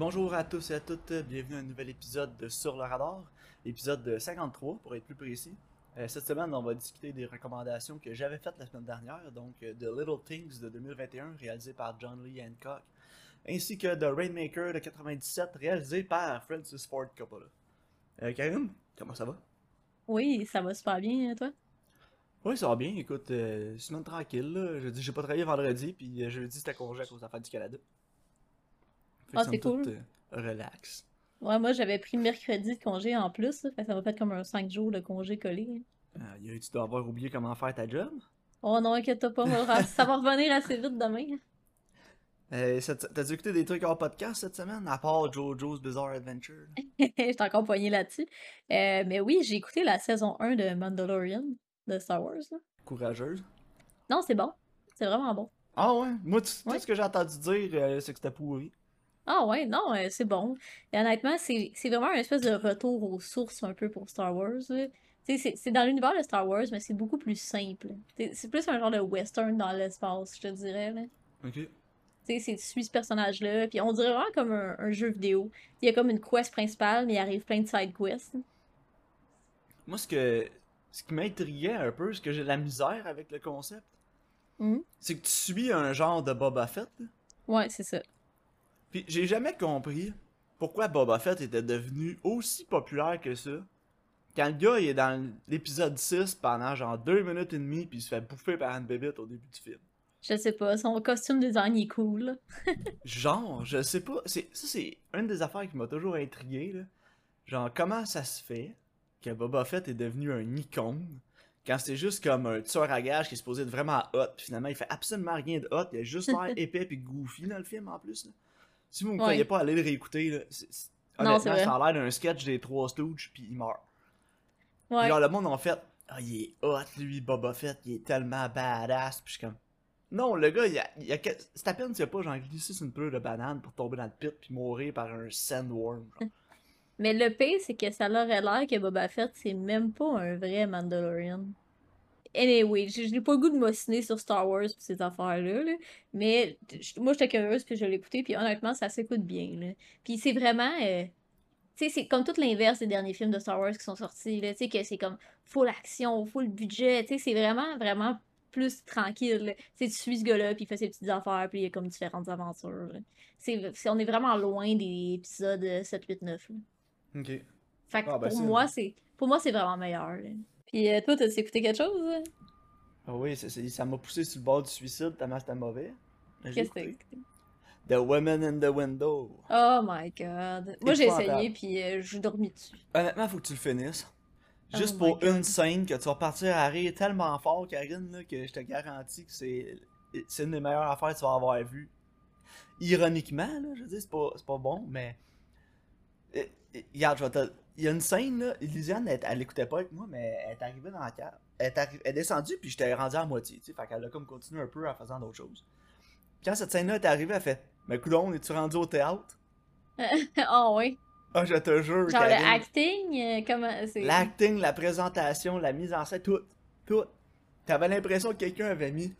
Bonjour à tous et à toutes, bienvenue à un nouvel épisode de Sur le radar, épisode 53 pour être plus précis. Euh, cette semaine, on va discuter des recommandations que j'avais faites la semaine dernière, donc euh, The Little Things de 2021 réalisé par John Lee Hancock, ainsi que The Rainmaker de 97 réalisé par Francis Ford Coppola. Euh, Karine, comment ça va? Oui, ça va super bien, toi? Oui, ça va bien, écoute, euh, semaine tranquille, là. je dis j'ai pas travaillé vendredi, puis euh, jeudi c'était congé à cause fête du Canada. Ah, c'est cool. euh, relax. Ouais, moi j'avais pris mercredi de congé en plus, là, fait que ça m'a fait comme un 5 jours de congé collé. Tu dois avoir oublié comment faire ta job? Oh non, inquiète pas, ça va revenir assez vite demain. Euh, T'as-tu écouté des trucs hors podcast cette semaine, à part JoJo's Bizarre Adventure? J'étais encore poignée là-dessus. Euh, mais oui, j'ai écouté la saison 1 de Mandalorian de Star Wars. là. Courageuse. Non, c'est bon. C'est vraiment bon. Ah ouais? Moi, tu- tout Ouais. ce que j'ai entendu dire, euh, c'est que c'était pourri. Ah ouais, non, euh, c'est bon. Et honnêtement, c'est c'est vraiment un espèce de retour aux sources un peu pour Star Wars. là. Tu sais, C'est c'est dans l'univers de Star Wars, mais c'est beaucoup plus simple. C'est c'est plus un genre de western dans l'espace, je te dirais. Là. Ok. Tu sais, c'est- tu suis ce personnage-là, puis on dirait vraiment comme un, un jeu vidéo. Il y a comme une quest principale, mais il arrive plein de side quests. Moi, ce que ce qui m'intriguait un peu, ce que j'ai de la misère avec le concept, Mhm. c'est que tu suis un genre de Boba Fett. là. Ouais, c'est ça. Puis j'ai jamais compris pourquoi Boba Fett était devenu aussi populaire que ça. Quand le gars il est dans l'épisode 6 pendant genre 2 minutes et demie, puis il se fait bouffer par une bébête au début du film. Je sais pas, son costume design est cool. Genre, je sais pas. C'est, ça, c'est une des affaires qui m'a toujours intrigué. Là. Genre, comment ça se fait que Boba Fett est devenu un icône quand c'est juste comme un tueur à gage qui est supposé être vraiment hot, puis finalement il fait absolument rien de hot, il a juste l'air épais puis goofy dans le film en plus. là. Si vous me Ouais. croyez pas, allez le réécouter. Là. Non, Honnêtement, ça a l'air d'un sketch des trois Stooges puis il meurt. Ouais. Genre, le monde en fait, ah, il est hot, lui, Boba Fett, il est tellement badass. Puis je suis comme, non, le gars, il a, a c'est à peine s'il a pas, genre, glissé sur une pleure de banane pour tomber dans le pit puis mourir par un sandworm. genre. Mais le pire, c'est que ça aurait l'air que Boba Fett, c'est même pas un vrai Mandalorian. Anyway, n'ai pas le goût de m'ostiner sur Star Wars pis ces affaires-là, là. mais moi j'étais curieuse puis je l'ai écouté puis honnêtement ça s'écoute bien. Là. Puis c'est vraiment, euh, tu sais, c'est comme tout l'inverse des derniers films de Star Wars qui sont sortis, tu sais, que c'est comme full action, full budget, tu sais, c'est vraiment, vraiment plus tranquille. Tu sais, tu suis ce gars-là puis il fait ses petites affaires puis il y a comme différentes aventures. C'est, on est vraiment loin des épisodes euh, 7, 8, 9. là. Ok. Fait que Ah, ben, pour moi, c'est pour moi c'est vraiment meilleur. là. Puis euh, toi, t'as-tu écouté quelque chose? Ah oui, ça m'a poussé sur le bord du suicide tellement c'était mauvais. Qu'est-ce que t'as écouté. The Women in the Window. Oh my god. Moi j'ai essayé puis euh, j'ai dormi dessus. Honnêtement, faut que tu le finisses. Juste Oh my pour God. une scène que tu vas partir à rire tellement fort, Karine, là, que je te garantis que c'est une des meilleures affaires que tu vas avoir vues. Ironiquement, là, je veux dire, c'est pas, pas bon, mais. Euh, euh, Regarde, je vais te. Il y a une scène, là, Lisiane, elle, elle écoutait pas avec moi, mais elle est arrivée dans la cave. Elle est, arri- elle est descendue, puis j'étais rendu à moitié, tu sais, fait qu'elle a comme continué un peu en faisant d'autres choses. Quand cette scène-là est arrivée, elle fait Mais coudon, es-tu rendu au théâtre? Oh ouais. Ah, je te jure, Genre le Karine. acting, euh, comment c'est? L'acting, la présentation, la mise en scène, tout. Tout. T'avais l'impression que quelqu'un avait mis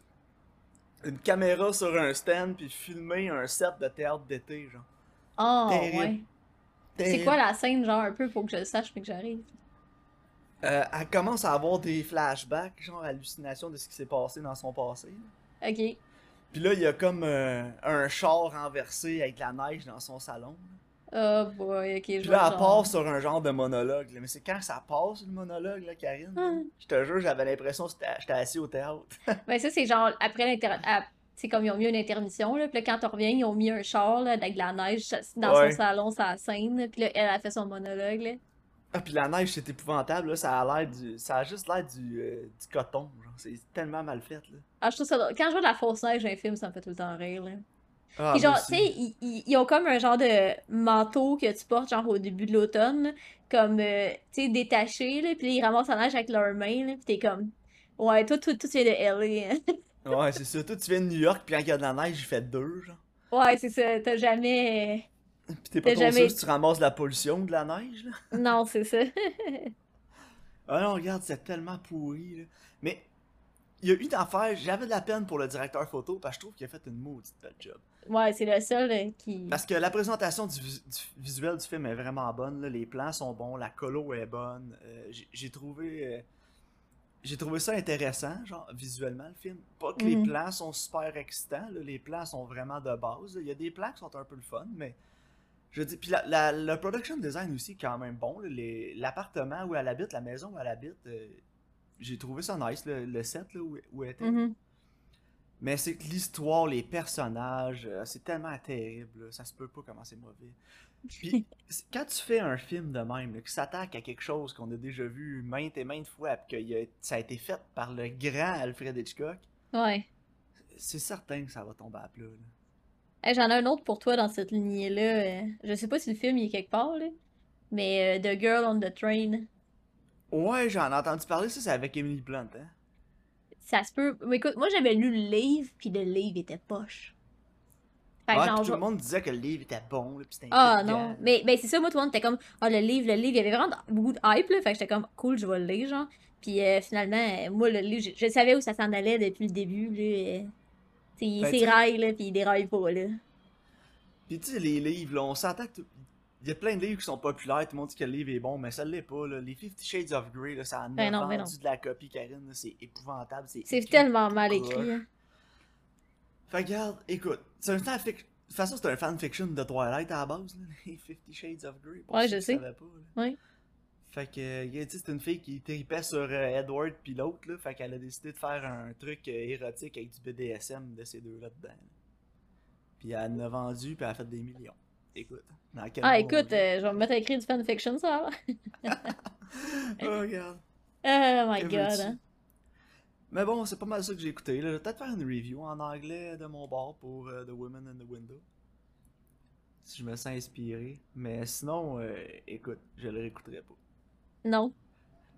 une caméra sur un stand puis filmé un set de théâtre d'été, genre. Oh terrible. ouais. C'est quoi la scène, genre un peu pour que je le sache puis que j'arrive? Euh, elle commence à avoir des flashbacks, genre hallucinations de ce qui s'est passé dans son passé. Ok. Puis là, il y a comme euh, un char renversé avec de la neige dans son salon. Oh boy, ok. Puis là, elle le part sur un genre de monologue. là. Mais c'est quand ça passe, le monologue, là, Karine? Ah. Je te jure, j'avais l'impression que j'étais assis au théâtre. Ben ça, c'est genre après C'est comme ils ont mis une intermission, là. Puis là, quand on revient, ils ont mis un char, là, avec de la neige dans Ouais. son salon, sa scène. Puis là, elle a fait son monologue, là. Ah, puis la neige, c'est épouvantable, là. Ça a l'air du. Ça a juste l'air du, euh, du coton, genre. C'est tellement mal fait, là. Ah, je trouve ça. Quand je vois de la fausse neige dans un film, ça me fait tout le temps rire, là. Ah, Puis genre, tu sais, ils, ils- ils ont comme un genre de manteau que tu portes, genre, au début de l'automne, comme, euh, tu sais, détaché, là. Puis ils ramassent la neige avec leurs mains, là. Puis t'es comme... Ouais, toi, toi, toi, tu de LA, hein. Ouais, c'est ça. Toi, tu viens de New York, puis quand il y a de la neige, il fait deux, genre. Ouais, c'est ça. T'as jamais... Puis t'es pas trop jamais- sûr si tu ramasses la pollution de la neige, là? Non, c'est ça. Ah non, regarde, c'est tellement pourri, là. Mais, il y a une affaire, j'avais de la peine pour le directeur photo, parce que je trouve qu'il a fait une maudite belle job. Ouais, c'est le seul euh, qui. Parce que la présentation du, du visuel du film est vraiment bonne. là. Les plans sont bons, la colo est bonne. Euh, j'ai- j'ai trouvé. euh, j'ai trouvé ça intéressant, genre, visuellement, le film. Pas que les Mhm. plans sont super excitants, là, les plans sont vraiment de base. là. Il y a des plans qui sont un peu le fun, mais. Je dis, puis la, la- le production design aussi, est quand même bon. L'appartement où elle habite, la maison où elle habite, euh, j'ai trouvé ça nice, le, le set là, où, où elle était. Mhm. Mais c'est que l'histoire, les personnages, euh, c'est tellement terrible, là, ça se peut pas comment c'est mauvais. Puis quand tu fais un film de même, là, qui s'attaque à quelque chose qu'on a déjà vu maintes et maintes fois, puis que ça a été fait par le grand Alfred Hitchcock, Ouais. c'est certain que ça va tomber à plat. là. Hey, j'en ai un autre pour toi dans cette lignée-là. euh, Je sais pas si le film il est quelque part, là. Mais euh, The Girl on the Train. Ouais, j'en ai entendu parler, ça c'est avec Emily Blunt, hein. Ça se peut. Mais écoute, moi j'avais lu le livre, puis le livre était poche. Fait que Ouais, genre, puis tout le monde disait que le livre était bon, là, puis c'était Ah non, mais, mais c'est ça, moi, tout le monde était comme, ah, le livre, le livre, il y avait vraiment beaucoup de hype, là, fait que j'étais comme, cool, je vais le lire, genre. Puis euh, finalement, euh, moi, le livre, je, je savais où ça s'en allait depuis le début, là. euh, Ben, c'est là, puis il déraille pas, là. Puis tu sais, les livres, là, on s'entend que il y a plein de livres qui sont populaires, tout le monde dit que le livre est bon, mais ça l'est pas. Là. Les Fifty Shades of Grey, là, ça a Ben non, ben vendu non. de la copie, Karine. C'est épouvantable. C'est tellement mal écrit. hein. Fait que, regarde, écoute, c'est un fanfic... De toute façon, c'est un fanfiction de Twilight à la base, là, les Fifty Shades of Grey. pour Ouais, je sais. pas. Ouais. Fait que, euh, tu sais, c'est une fille qui tripait sur euh, Edward puis l'autre, là. Fait qu'elle a décidé de faire un truc euh, érotique avec du BDSM de ces deux-là dedans. Puis elle en a vendu, puis elle a fait des millions. Écoute, dans quel Ah, écoute, euh, je vais me mettre à écrire du fanfiction, ça. Oh, regarde. Oh my Que god, hein. Mais bon, c'est pas mal ça que j'ai écouté. Là. Je vais peut-être faire une review en anglais de mon bord pour euh, The Women in the Window. Si je me sens inspiré. Mais sinon, euh, écoute, je le réécouterai pas. Non.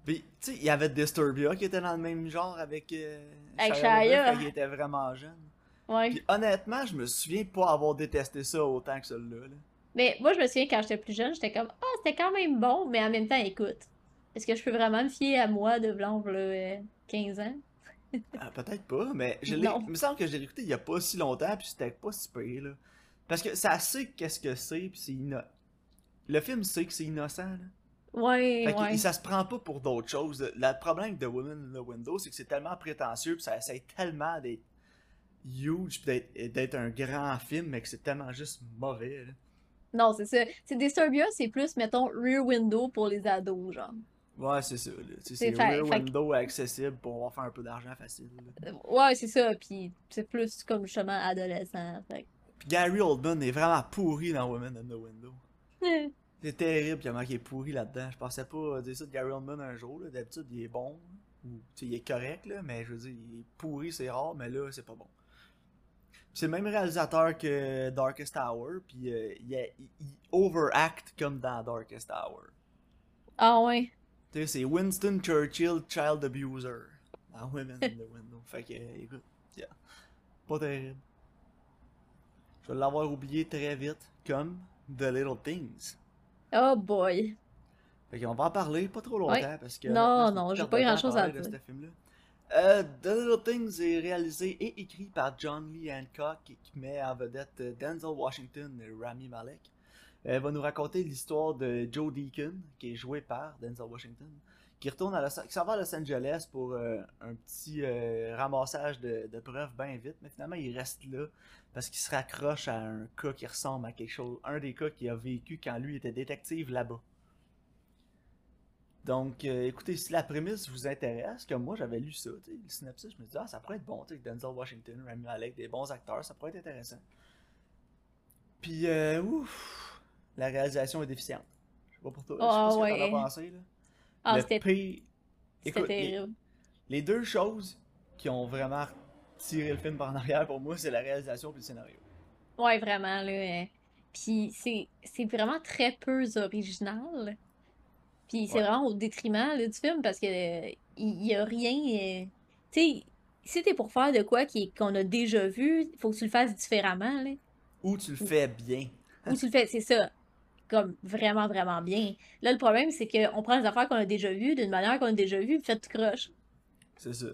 Puis, tu sais, il y avait Disturbia qui était dans le même genre avec, euh, Avec Shia il était vraiment jeune. Ouais. Puis honnêtement, je me souviens pas avoir détesté ça autant que celui-là. là. Mais moi, je me souviens quand j'étais plus jeune, j'étais comme, ah, c'était quand même bon, mais en même temps, écoute, est-ce que je peux vraiment me fier à moi de blanc, là, euh, 15 ans? Ah, Peut-être pas, mais je l'ai- il me semble que je l'ai écouté il y a pas si longtemps, puis c'était pas si pire, là. Parce que ça sait qu'est-ce que c'est, puis c'est inno... Le film sait que c'est innocent, là. Ouais, Fait ouais. ça se prend pas pour d'autres choses. Le problème de Women in the Window, c'est que c'est tellement prétentieux, puis ça essaie tellement d'être huge, puis d'être- d'être un grand film, mais que c'est tellement juste mauvais, là. Non, c'est ça. C'est Disturbia, c'est plus, mettons, Rear Window pour les ados, genre. Ouais, c'est ça, C'est que- Window accessible pour pouvoir faire un peu d'argent facile, là. Ouais, c'est ça, puis c'est plus comme justement adolescent. Fait Puis Gary Oldman est vraiment pourri dans Women in the Window. C'est terrible comment il est pourri là-dedans. Je pensais pas dire ça de Gary Oldman un jour. D'habitude, il est bon. Ou, il est correct, là, mais je veux dire, il est pourri, c'est rare, mais là, c'est pas bon. C'est le même réalisateur que Darkest Hour, puis euh, il, il- il overact comme dans Darkest Hour. Ah ouais? Tu sais, c'est Winston Churchill, child abuser, dans Women in the Window. Fait que, euh, écoute, yeah. pas terrible. Je vais l'avoir oublié très vite, comme The Little Things. Oh boy. Fait qu'on va en parler pas trop longtemps Ouais. parce que. Non, non, j'ai pas de temps grand-chose à de dire. ce film-là. Euh, The Little Things est réalisé et écrit par John Lee Hancock qui met en vedette Denzel Washington et Rami Malek. Elle va nous raconter l'histoire de Joe Deacon, qui est joué par Denzel Washington, qui retourne à Los, qui s'en va à Los Angeles pour euh, un petit euh, ramassage de, de preuves bien vite, mais finalement il reste là parce qu'il se raccroche à un cas qui ressemble à quelque chose, un des cas qu'il a vécu quand lui était détective là-bas. Donc, euh, écoutez, si la prémisse vous intéresse, comme moi j'avais lu ça, le synopsis, je me dis, ah, ça pourrait être bon, tu Denzel Washington, Rami Malek, des bons acteurs, ça pourrait être intéressant. Puis, euh, ouf, la réalisation est déficiente. Je sais pas pour toi, je sais Ah, pas ce que t'en as pensé, là. Ah, Le c'était Écoute, les, terrible. les deux choses qui ont vraiment tiré le film par en arrière pour moi, c'est la réalisation et le scénario. Ouais, vraiment, là. euh, Puis c'est vraiment très peu original. Puis c'est Ouais. vraiment au détriment là, du film parce que euh, il y a rien. euh, Tu sais, si t'es pour faire de quoi qu'on a déjà vu, faut que tu le fasses différemment, là. Ou tu le fais bien. Ou tu le fais, c'est ça. Comme vraiment, vraiment bien. Là, le problème, c'est qu'on prend les affaires qu'on a déjà vues d'une manière qu'on a déjà vues, puis fait tout croche. C'est ça.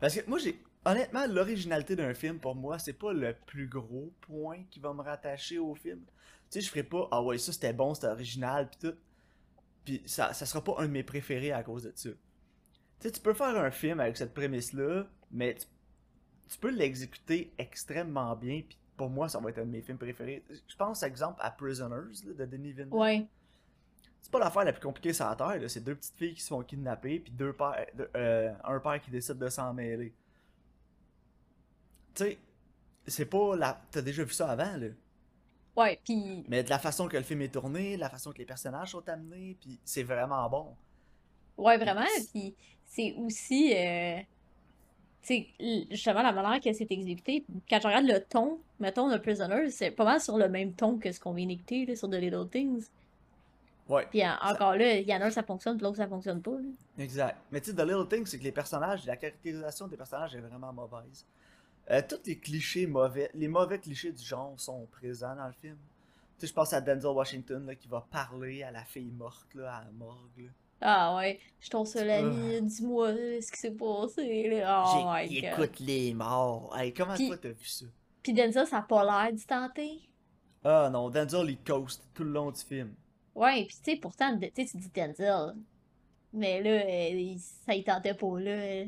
Parce que moi, j'ai. honnêtement, l'originalité d'un film, pour moi, c'est pas le plus gros point qui va me rattacher au film. Tu sais, je ferai pas, ah ouais, ça c'était bon, c'était original, pis tout. Pis ça, ça sera pas un de mes préférés à cause de ça. Tu sais, tu peux faire un film avec cette prémisse-là, mais tu, tu peux l'exécuter extrêmement bien, pis pour moi, ça va être un de mes films préférés. Je pense, exemple, à Prisoners, là, de Denis Villeneuve. Ouais. C'est pas l'affaire la plus compliquée sur la Terre, c'est deux petites filles qui se font kidnapper, puis deux pères, euh, un père qui décide de s'en mêler. Tu sais, c'est pas la. T'as déjà vu ça avant, là. Ouais, puis Mais de la façon que le film est tourné, de la façon que les personnages sont amenés, puis c'est vraiment bon. Ouais, vraiment. Puis c'est aussi, euh, l- justement, la manière que c'est exécuté. Quand je regarde le ton, mettons, de Prisoners, c'est pas mal sur le même ton que ce qu'on vient d'écouter, sur The Little Things. Ouais, Puis en- encore là, il y en a un, ça fonctionne, puis l'autre, ça fonctionne pas. là. exact. Mais tu sais, The Little Thing, c'est que les personnages, la caractérisation des personnages est vraiment mauvaise. Euh, tous les clichés mauvais, les mauvais clichés du genre sont présents dans le film. Tu sais, je pense à Denzel Washington là, qui va parler à la fille morte là, à la morgue. là. Ah ouais, je ton seul ami, dis-moi euh, ce qui s'est passé. Là? Oh my god. écoute les morts. Hey, comment toi t'as vu ça? Puis Denzel, ça a pas l'air du tenter. Ah non, Denzel il coast tout le long du film. Ouais, puis tu sais, pourtant, tu dis Denzel. Mais là, euh, il- ça y tentait pas, là.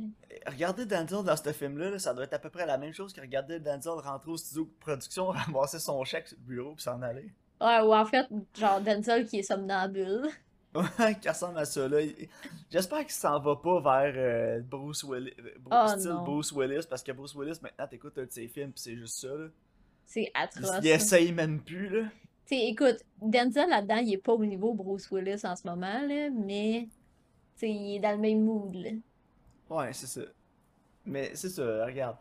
Regarder Denzel dans ce film-là, là, ça doit être à peu près la même chose que regarder Denzel rentrer au studio de production, ramasser son chèque sur le bureau puis s'en aller. Ouais, ou en fait, genre Denzel qui est somnambule. Ouais, qui ressemble à ça là. Il- J'espère qu'il s'en va pas vers euh, Bruce Willis, euh, Oh, style non. Bruce Willis, parce que Bruce Willis maintenant t'écoutes un de ses films pis c'est juste ça là. C'est Il, atroce. il essaye même plus là. Tu sais, écoute, Denzel là-dedans, il est pas au niveau Bruce Willis en ce moment, là, mais tu sais, il est dans le même mood, là. Ouais, c'est ça. Mais c'est ça, regarde.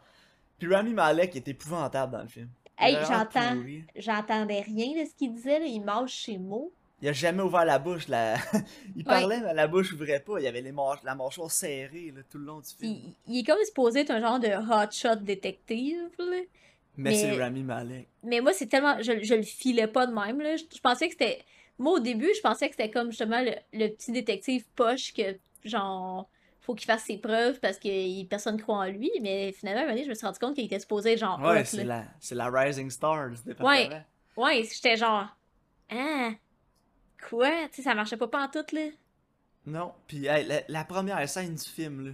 Puis Rami Malek est épouvantable dans le film. Il Hey, j'entends, j'entendais rien de ce qu'il disait, là, il mâche ses mots. Il a jamais ouvert la bouche. La... il parlait, mais la bouche ouvrait pas. Il avait les mâch- la mâchoire serrée là, tout le long du film. Il, il est comme supposé être un genre de hotshot détective, là. Mais, mais- c'est Rami Malek. Mais moi, c'est tellement. Je, je le filais pas de même, là. Je, je pensais que c'était. Moi, au début, je pensais que c'était comme justement le, le petit détective poche que, genre, faut qu'il fasse ses preuves parce que personne croit en lui. Mais finalement, à un moment donné, je me suis rendu compte qu'il était supposé être genre. Ouais, hot, c'est la, la Rising Star. Ouais. Ouais, j'étais genre. Ah. Quoi? Tu sais, ça marchait pas pantoute, là? Non, puis hey, la, la première scène du film, là.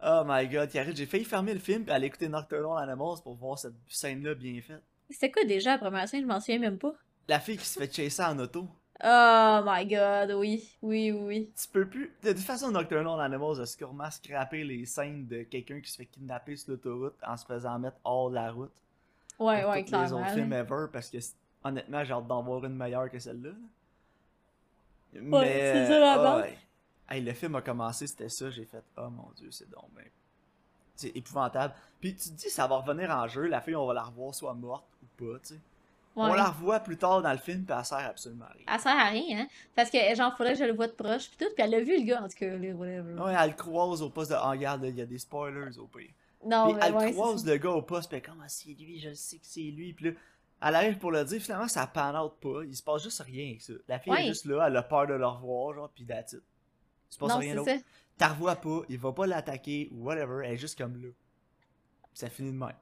Oh my god, Karine, j'ai failli fermer le film et aller écouter Nocturnal Animals pour voir cette scène-là bien faite. C'était quoi déjà la première scène? Je m'en souviens même pas. La fille qui se fait chasser en auto. Oh my god, oui. Oui, oui. Tu peux plus. De toute façon, Nocturnal Animals a sûrement scrappé les scènes de quelqu'un qui se fait kidnapper sur l'autoroute en se faisant mettre hors de la route. Ouais, ouais, tous les clairement. autres films ever parce que honnêtement, j'ai hâte d'en voir une meilleure que celle-là. Ouais, Mais c'est ça, la ah ouais. Hey, le film a commencé, c'était ça, j'ai fait oh mon dieu, c'est donc ben c'est épouvantable. Puis tu te dis ça va revenir en jeu, la fille on va la revoir soit morte ou pas, tu sais. On la revoit plus tard dans le film puis elle sert absolument à rien. Elle sert à rien, hein. Parce que, genre, faudrait que je le voie de proche, pis tout, pis elle a vu le gars, en tout cas, là, whatever. Ouais, elle le croise au poste de oh, regarde, il y a des spoilers au pire. Non, puis mais elle ouais, croise le gars au poste, puis comme ah, c'est lui, je sais que c'est lui. Puis là, elle arrive pour le dire, finalement ça pan out pas, il se passe juste rien avec ça. La fille est juste là, elle a peur de le revoir, genre, puis that's it. Il se passe Non, rien d'autre. T'as revois pas, il va pas l'attaquer ou whatever, elle est juste comme là. Puis ça finit de même.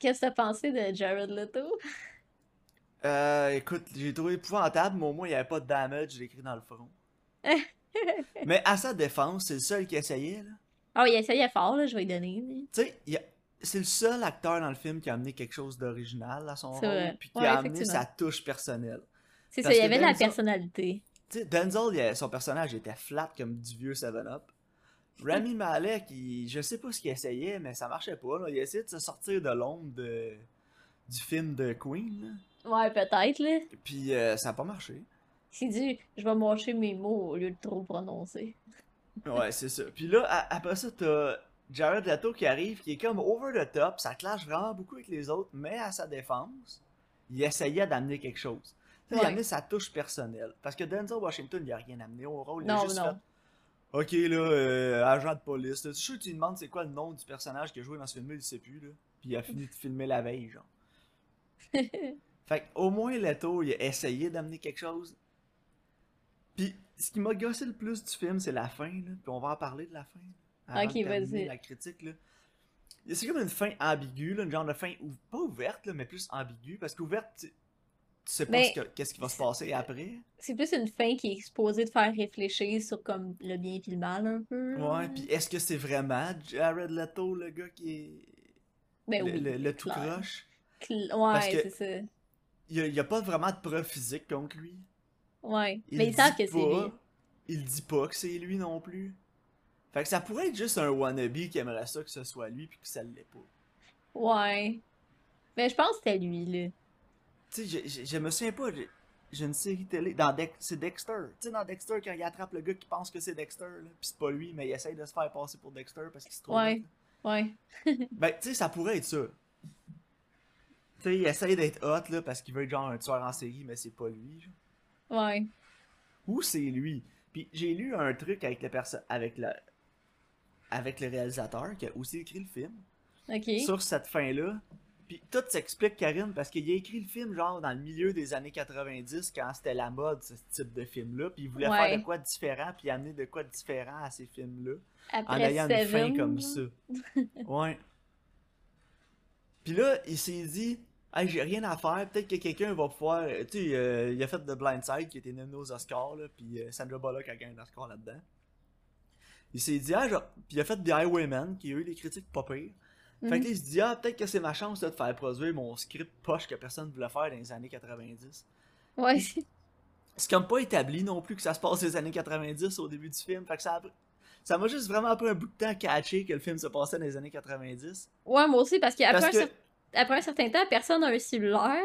Qu'est-ce que t'as pensé de Jared Leto? Euh, écoute, j'ai trouvé épouvantable, mais au moins il y avait pas de damage, j'ai écrit dans le front. mais à sa défense, c'est le seul qui essayait, là. Ah, il essayait fort, là, je vais lui donner. Tu sais, il y a- c'est le seul acteur dans le film qui a amené quelque chose d'original à son rôle, puis qui Ouais, a amené sa touche personnelle. C'est ça, il y avait de la personnalité. Tu sais, Denzel, son personnage était flat comme du vieux 7-Up. Rami Malek, il, je sais pas ce qu'il essayait, mais ça marchait pas. là. Il a essayé de se sortir de l'ombre de, du film de Queen, là. Ouais, peut-être, là. puis euh, ça a pas marché. Il dit, je vais mâcher mes mots au lieu de trop prononcer. Ouais, c'est ça. Puis là, a- après ça, t'as Jared Leto qui arrive, qui est comme over the top, ça clash vraiment beaucoup avec les autres, mais à sa défense, il essayait d'amener quelque chose. Il Ouais. a amené sa touche personnelle. Parce que Denzel Washington, il a rien amené au rôle. Il a Non, juste non. fait Ok, là, euh, agent de police. là. Tu sais, tu lui demandes c'est quoi le nom du personnage qui a joué dans ce film-là, il sait plus, là. Puis il a fini de filmer la veille, genre. Fait que, au moins, Leto, il a essayé d'amener quelque chose. Puis, ce qui m'a gossé le plus du film, c'est la fin, là. Puis on va en parler de la fin. Avant Ok, vas-y. La critique, là. C'est comme une fin ambiguë, là, une genre de fin, ou, pas ouverte, là, mais plus ambiguë, parce qu'ouverte, tu, tu sais pas que- qu'est-ce qui va se passer après. C'est plus une fin qui est exposée de faire réfléchir sur comme le bien et le mal un peu. là. Ouais, puis est-ce que c'est vraiment Jared Leto, le gars qui est. Ben le, oui, le- le tout croche? Ouais, c'est ça. Il y a, il pas vraiment de preuves physiques contre lui. Ouais. Il Mais ils savent que c'est lui. Il dit pas que c'est lui non plus. Fait que ça pourrait être juste un wannabe qui aimerait ça que ce soit lui, puis que ça l'est pas. Ouais. Mais je pense que c'était lui, là. Tu sais, je, je, je me souviens pas, j'ai- une série télé, dans c'est Dexter. Tu sais, dans Dexter, quand il attrape le gars qui pense que c'est Dexter, là, pis c'est pas lui, mais il essaye de se faire passer pour Dexter parce qu'il se trouve. Ouais. Ouais. Ben, tu sais, ça pourrait être ça. Tu sais, il essaye d'être hot, là, parce qu'il veut être genre un tueur en série, mais c'est pas lui, genre. Ouais. Ou c'est lui. Puis j'ai lu un truc avec le perso avec le avec le réalisateur qui a aussi écrit le film sur cette fin-là. Puis tout s'explique Karine parce qu'il a écrit le film genre dans le milieu des années 90 quand c'était la mode ce type de film-là, puis il voulait Ouais. faire de quoi de différent puis amener de quoi de différent à ces films-là en ayant une fin comme là. ça. ouais. Puis là, il s'est dit Hey, j'ai rien à faire, peut-être que quelqu'un va pouvoir. Tu sais, euh, il a fait The Blind Side qui était nommé aux Oscars, là, puis euh, Sandra Bullock a gagné un Oscar là-dedans. Il s'est dit, ah, genre, puis il a fait The Highwayman, qui a eu les critiques pas pires. Fait Mhm. que là, il se dit, ah, peut-être que c'est ma chance là, de faire produire mon script poche que personne voulait faire dans les années 90. Ouais. C'est comme pas établi non plus que ça se passe des années 90 au début du film. Fait que ça Ça m'a juste vraiment pris un bout de temps à catcher que le film se passait dans les années 90. Ouais, moi aussi, parce qu'après un, que- cer- après un certain temps, personne n'a un cellulaire,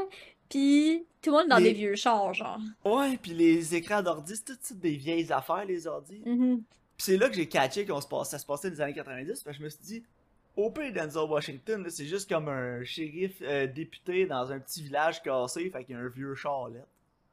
puis tout le monde est dans Les- des vieux chars, genre. Ouais, puis les écrans d'ordi, c'est tout type des vieilles affaires, les ordi. Mhm. Puis c'est là que j'ai catché qu'on se passe, ça se passait dans les années 90. Fait que je me suis dit, au pire Denzel Washington, c'est juste comme un shérif euh, député dans un petit village cassé, fait qu'il y a un vieux charlette.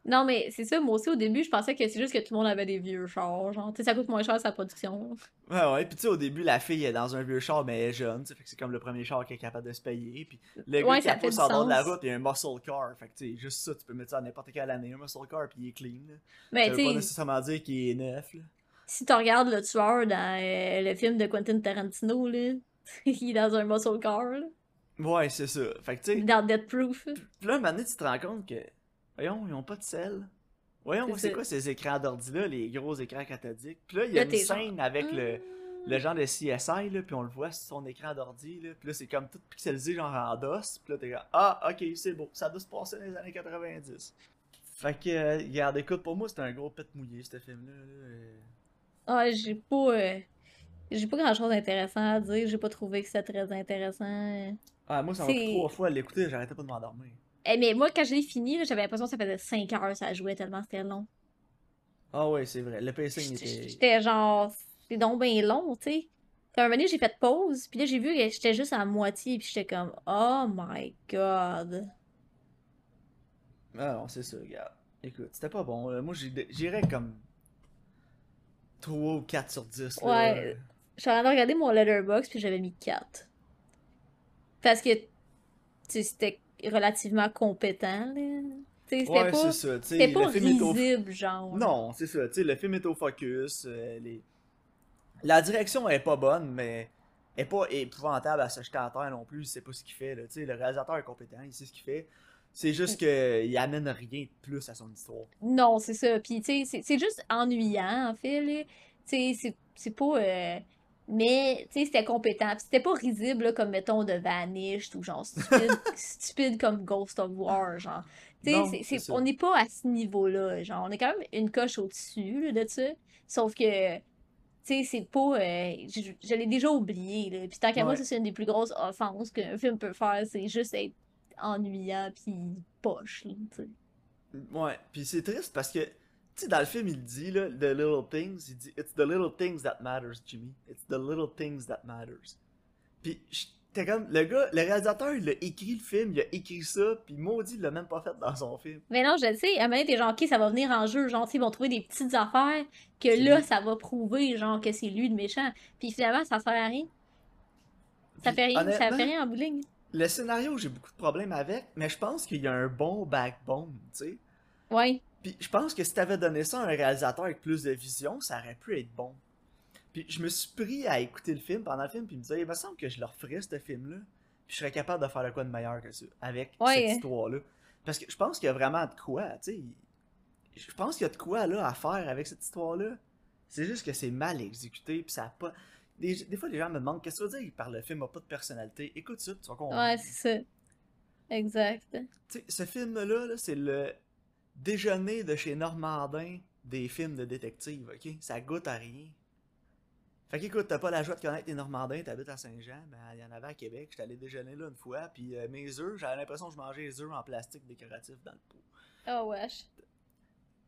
Non, mais c'est ça, moi aussi, au début, je pensais que c'est juste que tout le monde avait des vieux chars, genre. Tu sais, ça coûte moins cher sa production. Ouais, ouais, puis tu sais, au début, la fille est dans un vieux char, mais elle est jeune, fait que c'est comme le premier char qui est capable de se payer. Puis le gars Ouais, qui ça a le bord de la route, il y a un muscle car. Fait que tu sais, juste ça, tu peux mettre ça à n'importe quelle année, un muscle car, puis il est clean. Là. Mais ça veut pas nécessairement dire qu'il est neuf, là. Si tu regardes le tueur dans euh, le film de Quentin Tarantino, là, il est dans un muscle car, là, Ouais, c'est ça. Fait que tu sais, dans Death Proof. Puis là, un moment donné, tu te rends compte que, voyons, ils ont pas de sel. Voyons, C'est quoi ces écrans d'ordi-là, les gros écrans cathodiques? Puis là, il y Là, a une genre, scène avec le, Hmm. le genre de CSI, là, puis on le voit sur son écran d'ordi, là. Puis là, c'est comme tout pixelisé, genre en DOS. Puis là, t'es comme, ah, ok, c'est beau, ça doit se passer dans les années 90. Fait que, euh, regarde, écoute, pour moi, c'est un gros pet mouillé, ce film-là. là. Ah, j'ai pas. euh, J'ai pas grand chose d'intéressant à dire. J'ai pas trouvé que c'était très intéressant. Ah, moi, ça m'a pris C'est- trois fois à l'écouter, j'arrêtais pas de m'endormir. Eh, mais moi, quand j'ai fini, là, j'avais l'impression que ça faisait 5 heures, ça jouait tellement c'était long. Ah ouais, c'est vrai, le pacing J'étais était... j'étais genre, c'est donc bien long, tu sais. Comme un moment donné, j'ai fait pause, puis là, j'ai vu que j'étais juste à moitié, puis j'étais comme, oh my god. Ah non, c'est ça, regarde. Écoute, c'était pas bon. Moi, j'ai- j'irais comme 3 ou 4 sur 10. là. Ouais. Je suis en train de regarder mon letterbox, puis j'avais mis 4. Parce que, c'était relativement compétent, c'était Ouais, pas, c'est ça. pas le film est au... risible, genre. Non, c'est ça. Le film est au focus. euh, les... La direction est pas bonne, mais elle est pas épouvantable à se jeter à terre non plus. Sait pas ce qu'il fait. Là. Le réalisateur est compétent, il sait ce qu'il fait. C'est juste qu'il amène rien de plus à son histoire. Non, c'est ça. Puis, tu sais, c'est- juste ennuyant, en fait, là. Tu sais, c'est- pas... euh, Mais, tu sais, c'était compétent. Puis c'était pas risible, là, comme, mettons, de Vanished ou genre stupide, stupide comme Ghost of War, genre. Tu sais, on n'est pas à ce niveau-là. Genre, on est quand même une coche au-dessus, là, de ça. Sauf que... Tu sais, c'est pas. euh, je je l'ai déjà oublié, là. Puis tant qu'à moi, Ouais. c'est une des plus grosses offenses qu'un film peut faire. C'est juste être ennuyant, puis poche, là, tu sais. Ouais, puis c'est triste parce que, tu sais, dans le film, il dit, là, The Little Things, il dit, It's the little things that matters, Jimmy. It's the little things that matters. Puis, j'étais comme, le gars, le réalisateur, il a écrit le film, il a écrit ça, puis maudit, il l'a même pas fait dans son film. Mais non, je le sais. À un moment t'es genre, ok, ça va venir en jeu. Genre, ils vont trouver des petites affaires que là, lui. ça va prouver, genre, que c'est lui le méchant. Puis finalement, ça sert à rien. Ça fait rien, ça fait rien en ligne. Le scénario, j'ai beaucoup de problèmes avec, mais je pense qu'il y a un bon backbone, tu sais. Ouais. Puis je pense que si t'avais donné ça à un réalisateur avec plus de vision, ça aurait pu être bon. Puis je me suis pris à écouter le film pendant le film, puis me disais, il me semble que je leur ferais ce film-là, puis je serais capable de faire de quoi de meilleur que ça, avec Ouais. cette histoire-là. Parce que je pense qu'il y a vraiment de quoi, tu sais. Je pense qu'il y a de quoi, là, à faire avec cette histoire-là. C'est juste que c'est mal exécuté, puis ça a pas... Des, des fois, les gens me demandent, qu'est-ce que ça veut dire par le film a pas de personnalité? Écoute ça, tu vas comprendre. Ouais, c'est ça. Exact. Tu sais, ce film-là, là, c'est le déjeuner de chez Normandin des films de détective, ok? Ça goûte à rien. Fait qu'écoute, t'as pas la joie de connaître les Normandins, t'habites à Saint-Jean, ben il y en avait à Québec, j'étais allé déjeuner là une fois, puis euh, mes œufs, j'avais l'impression que je mangeais les œufs en plastique décoratif dans le pot. Oh wesh.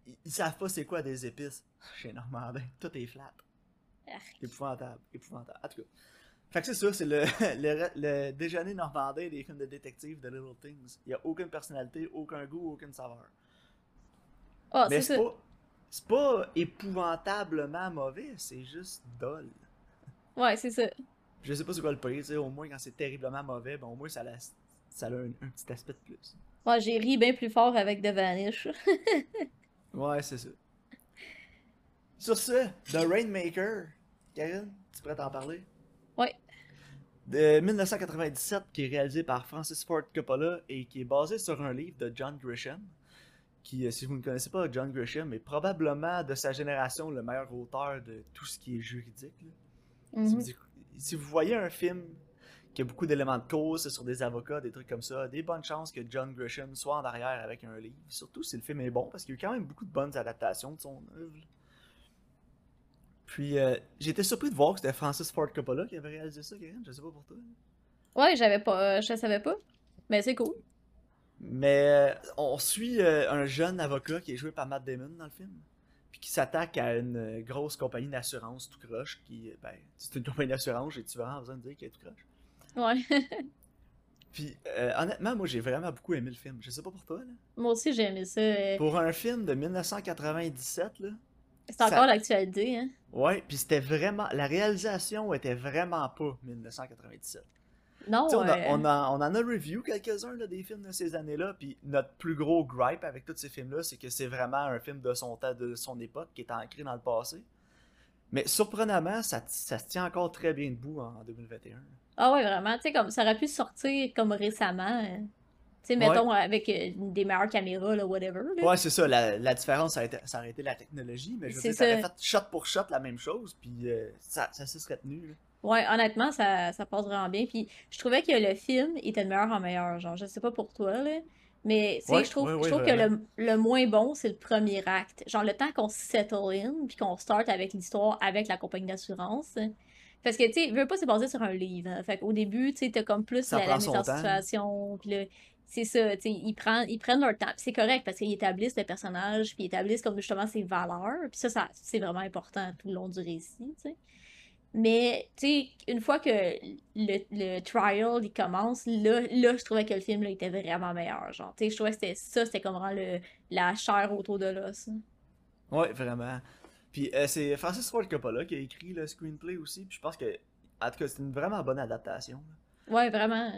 Ils, ils savent pas c'est quoi des épices chez Normandin, tout est flat. Épouvantable, épouvantable. En tout cas. Fait que c'est ça, c'est le, le, le déjeuner normandin des films de détective de Little Things. Il y a aucune personnalité, aucun goût, aucune saveur. Oh, Mais c'est pas, c'est pas épouvantablement mauvais, c'est juste dol. Ouais, c'est ça. Je sais pas c'est quoi le pire, au moins quand c'est terriblement mauvais, ben au moins ça, la- ça a un, un petit aspect de plus. Ouais, j'ai ri bien plus fort avec The Vanish. Ouais, c'est ça. Sur ce, The Rainmaker, Karine, tu pourrais t'en parler? Ouais. De 1997, qui est réalisé par Francis Ford Coppola et qui est basé sur un livre de John Grisham. Qui, euh, si vous ne connaissez pas John Grisham, est probablement de sa génération le meilleur auteur de tout ce qui est juridique. Si, Mhm. vous, si vous voyez un film qui a beaucoup d'éléments de cause, sur des avocats, des trucs comme ça, des bonnes chances que John Grisham soit en arrière avec un livre. Surtout si le film est bon, parce qu'il y a eu quand même beaucoup de bonnes adaptations de son œuvre. Puis, euh, j'étais surpris de voir que c'était Francis Ford Coppola qui avait réalisé ça, Karen. Je sais pas pour toi. Ouais, j'avais pas. euh, je savais pas. Mais c'est cool. Mais euh, on suit euh, un jeune avocat qui est joué par Matt Damon dans le film. Puis qui s'attaque à une grosse compagnie d'assurance tout croche. Qui, ben, c'est une compagnie d'assurance, j'ai-tu vraiment besoin de dire qu'elle est tout croche? Ouais. Puis, euh, honnêtement, moi, j'ai vraiment beaucoup aimé le film. Je sais pas pour toi, là. Moi aussi, j'ai aimé ça. Pour un film de 1997, là. C'est encore ça- l'actualité, hein. Ouais, puis c'était vraiment. La réalisation était vraiment pas 1997. Non, on, a- euh, on, a- on en a review quelques-uns des films de ces années-là, puis notre plus gros gripe avec tous ces films-là, c'est que c'est vraiment un film de son temps, de son époque, qui est ancré dans le passé. Mais surprenamment, ça, ça se tient encore très bien debout en 2021. Ah ouais, vraiment. Tu sais, comme ça aurait pu sortir comme récemment. Tu sais, mettons, avec euh, des meilleures caméras, là, whatever. là. Ouais, c'est ça, la, la différence, ça aurait, été, ça été la technologie, mais je veux dire, ça fait shot pour shot la même chose, puis euh, ça, ça se serait tenu. là. Ouais, honnêtement, ça, ça passe vraiment bien. Puis je trouvais que le film était de meilleur en meilleur. Genre, je sais pas pour toi, là. Mais, tu sais, Ouais, je trouve, ouais, je ouais, trouve que le, le moins bon, c'est le premier acte. Genre, le temps qu'on se settle in, puis qu'on start avec l'histoire avec la compagnie d'assurance. Parce que, tu sais, veux pas, c'est basé sur un livre. hein. Fait qu'au début, tu sais, t'as comme plus Ça la, la mise en temps. situation. Puis là, c'est ça, tu sais, ils, prennent- ils prennent leur temps. C'est correct parce qu'ils établissent le personnage, puis ils établissent comme justement ses valeurs. Puis ça, ça c'est vraiment important tout le long du récit. Mais, tu sais, une fois que le, le trial, il commence, là, là, je trouvais que le film, là, était vraiment meilleur, genre. Tu sais, je trouvais que c'était ça, c'était comme vraiment le, la chair autour de l'os. Ouais, vraiment. Puis euh, c'est Francis Ford Coppola qui a écrit le screenplay aussi, puis je pense que, en tout cas, c'est une vraiment bonne adaptation. là. Ouais, vraiment.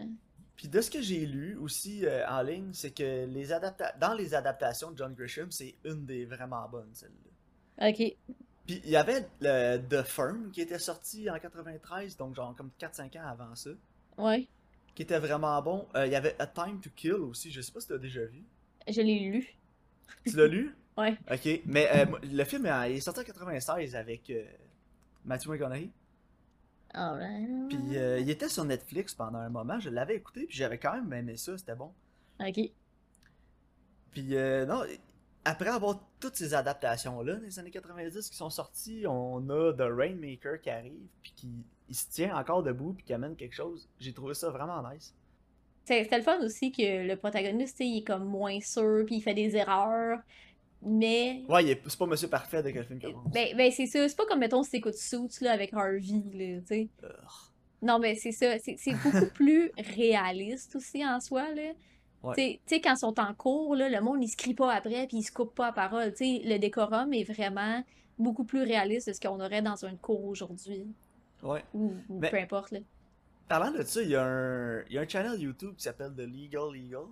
Puis de ce que j'ai lu aussi euh, en ligne, c'est que les adapta dans les adaptations de John Grisham, c'est une des vraiment bonnes, celle-là. Ok. Puis il y avait le The Firm qui était sorti en 93, donc genre comme 4-5 ans avant ça, Ouais. qui était vraiment bon. Euh, il y avait A Time to Kill aussi, je sais pas si tu as déjà vu. Je l'ai lu. Tu l'as lu? Ouais. Ok, mais euh, le film euh, il est sorti en 96 avec Matthew McConaughey. Alright. Puis euh, il était sur Netflix pendant un moment, je l'avais écouté, puis j'avais quand même aimé ça, c'était bon. Ok. Puis euh, non, après avoir toutes ces adaptations-là dans les années 90 qui sont sorties, on a The Rainmaker qui arrive, puis qui il se tient encore debout, puis qui amène quelque chose. J'ai trouvé ça vraiment nice. C'était le fun aussi que le protagoniste, il est comme moins sûr, puis il fait des erreurs. Mais. Ouais, c'est pas Monsieur Parfait de quel film commence. Ben, ben c'est ça. C'est pas comme, mettons, si t'écoutes Suits, là, avec Harvey, là, tu sais. Non, mais c'est ça. C'est beaucoup plus réaliste aussi en soi, là. Ouais. Tu sais- quand ils sont en cours, là, le monde, il se crie pas après, puis il se coupe pas à parole. Tu sais, le décorum est vraiment beaucoup plus réaliste de ce qu'on aurait dans un cours aujourd'hui. ouais. Ou, ou Mais- peu importe, là. Parlant de ça, il y, a un, il y a un channel YouTube qui s'appelle The Legal Legal.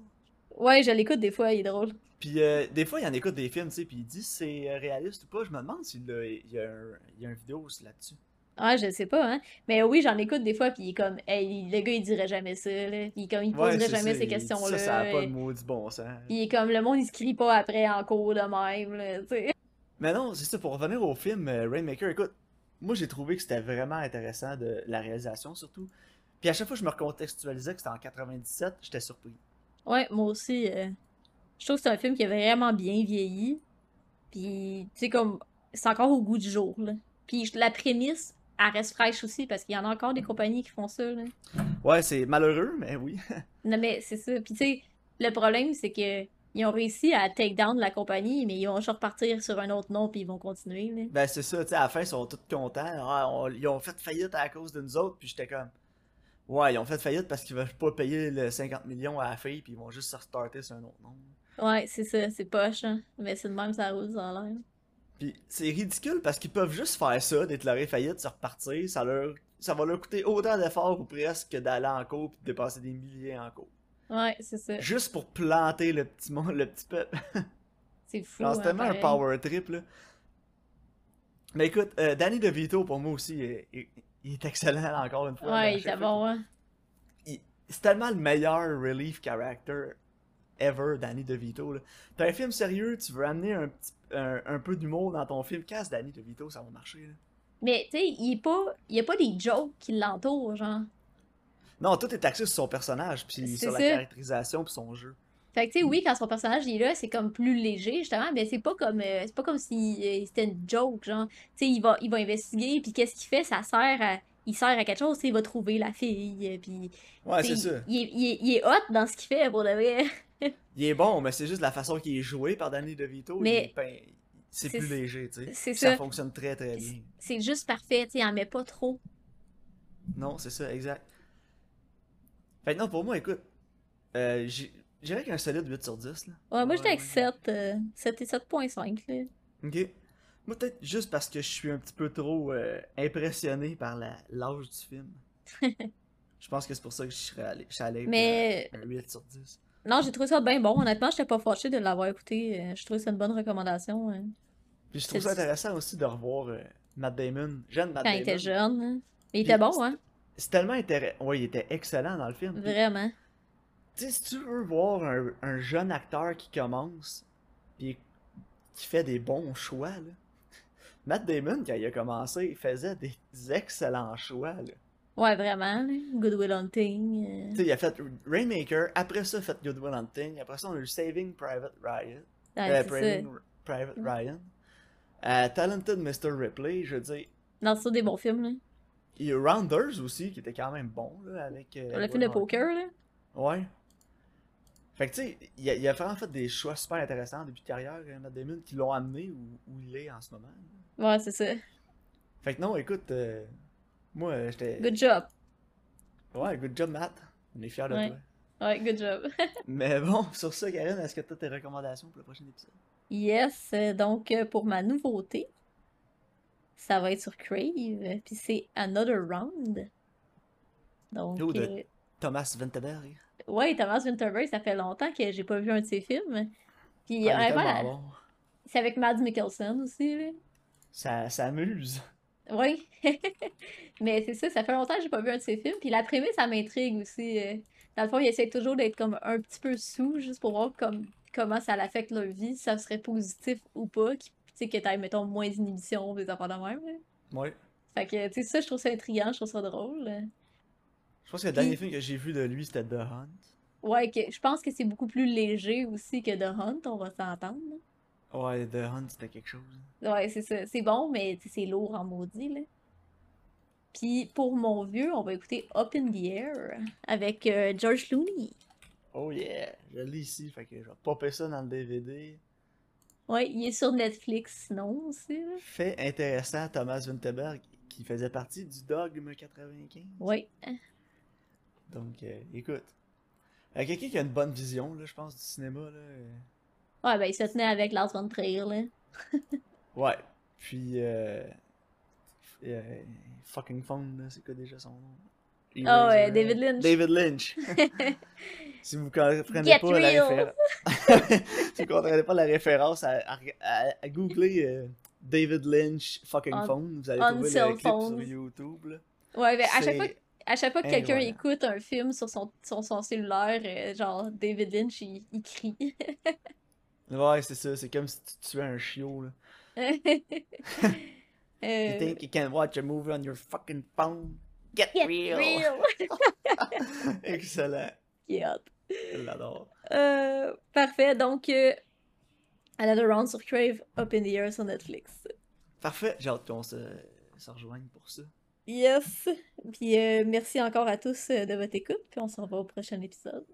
Ouais, je l'écoute des fois, il est drôle. Puis euh, des fois, il en écoute des films, tu sais, puis il dit si c'est euh, réaliste ou pas. Je me demande s'il il y a, un, il y a une vidéo aussi là-dessus. Ah, je sais pas, hein. Mais oui, j'en écoute des fois, puis il est comme, hey, le gars, il dirait jamais ça, là. Puis comme, il Ouais, poserait jamais ça. ces il- questions-là. Ça, ça a pas de maudit bon sens. Il est comme, le monde, il se crie pas après en cours de même, là, tu sais. Mais non, c'est ça, pour revenir au film euh, Rainmaker, écoute, moi j'ai trouvé que c'était vraiment intéressant de la réalisation surtout. Puis à chaque fois que je me recontextualisais que c'était en 97, j'étais surpris. Ouais, moi aussi, euh, je trouve que c'est un film qui a vraiment bien vieilli. Puis, tu sais, comme, c'est encore au goût du jour, là. Puis la prémisse, elle reste fraîche aussi, parce qu'il y en a encore des compagnies qui font ça, là. Ouais, c'est malheureux, mais oui. Non, mais c'est ça. Puis, tu sais, le problème, c'est que ils ont réussi à take down la compagnie, mais ils vont juste repartir sur un autre nom, puis ils vont continuer, là. ben c'est ça, tu sais, à la fin ils sont tous contents. Ah, on- ils ont fait faillite à cause de nous autres, puis j'étais comme. Ouais, ils ont fait faillite parce qu'ils veulent pas payer le 50 millions à la fille, puis ils vont juste se restarter sur un autre nom. Ouais, c'est ça, c'est poche, hein. Mais c'est de même, ça roule, a l'air. Puis c'est ridicule parce qu'ils peuvent juste faire ça, déclarer faillite, se repartir, ça leur ça va leur coûter autant d'efforts ou presque que d'aller en cours puis de dépenser des milliers en cours. Ouais, c'est ça. Juste pour planter le petit monde, le petit peuple. C'est fou, hein, c'est tellement un power trip là. Mais écoute, euh, Danny DeVito pour moi aussi, il- il est excellent encore une fois. Ouais, il était bon, hein. C'est tellement le meilleur relief character ever, Danny DeVito. T'as un film sérieux, tu veux amener un, petit, un, un peu d'humour dans ton film, casse Danny DeVito, ça va marcher. là. Mais, tu sais, il est pas... Il y a pas des jokes qui l'entourent, genre. Non, tout est axé sur son personnage, puis sur la caractérisation, puis son jeu. Fait que, tu sais, oui, quand son personnage il est là, c'est comme plus léger, justement, mais c'est pas comme euh, c'est pas comme si euh, c'était une joke, genre. Tu sais, il va, il va investiguer, puis qu'est-ce qu'il fait? Ça sert à. Il sert à quelque chose, tu sais, il va trouver la fille, euh, puis. Ouais, c'est ça. Il, est- il est- il est hot dans ce qu'il fait, pour de vrai. Il est bon, mais c'est juste la façon qu'il est joué par Danny DeVito. Mais- c'est plus léger, tu sais. Ça ça. fonctionne très très bien. C'est juste parfait, tu sais, il en met pas trop. Non, c'est ça, exact. Fait que non, pour moi, écoute, euh, je dirais qu'un solide 8 sur 10. Là. Ouais, moi j'étais avec ouais. 7, euh, 7 et 7.5, là. Ok. Moi, peut-être juste parce que je suis un petit peu trop euh, impressionné par la- l'âge du film. je pense que c'est pour ça que je serais allé, je suis allé avec Mais- un, un 8 sur 10. Non, j'ai trouvé ça bien bon. Honnêtement, j'étais pas fâchée de l'avoir écouté. euh, Je trouvais que c'est une bonne recommandation. hein. Puis je trouve ça intéressant aussi de revoir euh, Matt Damon, jeune Matt Quand il était jeune. hein. Mais il Puis était bon, hein. C'est tellement intéressant. Ouais, il était excellent dans le film. Vraiment. Sais, si tu veux voir un, un jeune acteur qui commence, puis qui fait des bons choix, là. Matt Damon, quand il a commencé, il faisait des excellents choix, là. Ouais, vraiment. là. Good Will Hunting. euh. Tu sais, il a fait Rainmaker, après ça, il a fait Good Will Hunting, après ça, on a eu Saving Private Ryan. Ouais, euh, Saving Private. Ryan. Euh, Talented Mr. Ripley, je veux dire. Non, c'est des bons films, là. Il y a eu Rounders aussi, qui était quand même bon, là, avec. euh, Le film de poker, là. Ouais. Fait que tu sais, il a, il a vraiment fait des choix super intéressants début de carrière, euh, Matt Damon, qui l'ont amené où, où il est en ce moment. Ouais, c'est ça. Fait que non, écoute, euh, moi euh, j'étais. Good job. Ouais, good job, Matt. On est fiers de Ouais. toi. Ouais, good job. Mais bon, sur ça, Karen, est-ce que tu as tes recommandations pour le prochain épisode? Yes, euh, donc pour ma nouveauté, ça va être sur Crave, puis c'est Another Round. Donc, Oh, de- euh, Thomas Vinterberg. ouais, Thomas Winterberg, ça fait longtemps que j'ai pas vu un de ses films. Puis Ah, honnêtement, bon. c'est avec Mads Mikkelsen aussi, là. Ça, ça amuse. Oui. Mais c'est ça, ça fait longtemps que j'ai pas vu un de ses films. Puis la prémisse, ça m'intrigue aussi. euh. Dans le fond, il essaie toujours d'être comme un petit peu sous, juste pour voir comme, comment ça l'affecte leur vie, si ça serait positif ou pas. Tu sais, que t'aies, mettons, moins d'inhibition, des affaires de même. Ouais. Fait que, tu sais, ça, je trouve ça intriguant, je trouve ça drôle. Je pense que le Puis- dernier film que j'ai vu de lui, c'était The Hunt. Ouais, que, je pense que c'est beaucoup plus léger aussi que The Hunt, on va s'entendre. Ouais, The Hunt, c'était quelque chose. Ouais, c'est ça. C'est bon, mais c'est lourd en maudit, là. Puis pour mon vieux, on va écouter Up in the Air avec euh, George Clooney. Oh yeah, je l'ai ici, fait que je vais popper ça dans le DVD. Ouais, il est sur Netflix, sinon aussi, là. Fait intéressant, Thomas Vinterberg, qui faisait partie du Dogme 95. Ouais. Donc, euh, écoute. Euh, Quelqu'un qui a une bonne vision, là, je pense, du cinéma, là. euh, Ouais, ben il se tenait avec Lars von Trier, là. Ouais. Puis, euh... Fucking Phone, là, c'est quoi déjà son nom? Ah ouais. David Lynch. David Lynch. si vous comprenez Get pas la référence... si vous comprenez pas la référence, à, à- à- à googler David Lynch fucking On- phone. Vous allez trouver le clip phone. sur YouTube. Là. Ouais, mais à chaque fois, à chaque fois que quelqu'un incroyable. écoute un film sur son, sur son cellulaire, euh, genre David Lynch, il, il crie. Ouais, c'est ça. C'est comme si tu tuais un chiot. Là. You think you can watch a movie on your fucking phone? Get, Get real! real! Excellent. Je l'adore. Euh, parfait, donc euh, Another Round sur Crave, Up in the Air sur Netflix. Parfait. J'ai hâte qu'on se, se rejoigne pour ça. Yes! Puis euh, merci encore à tous euh, de votre écoute, puis on se revoit au prochain épisode.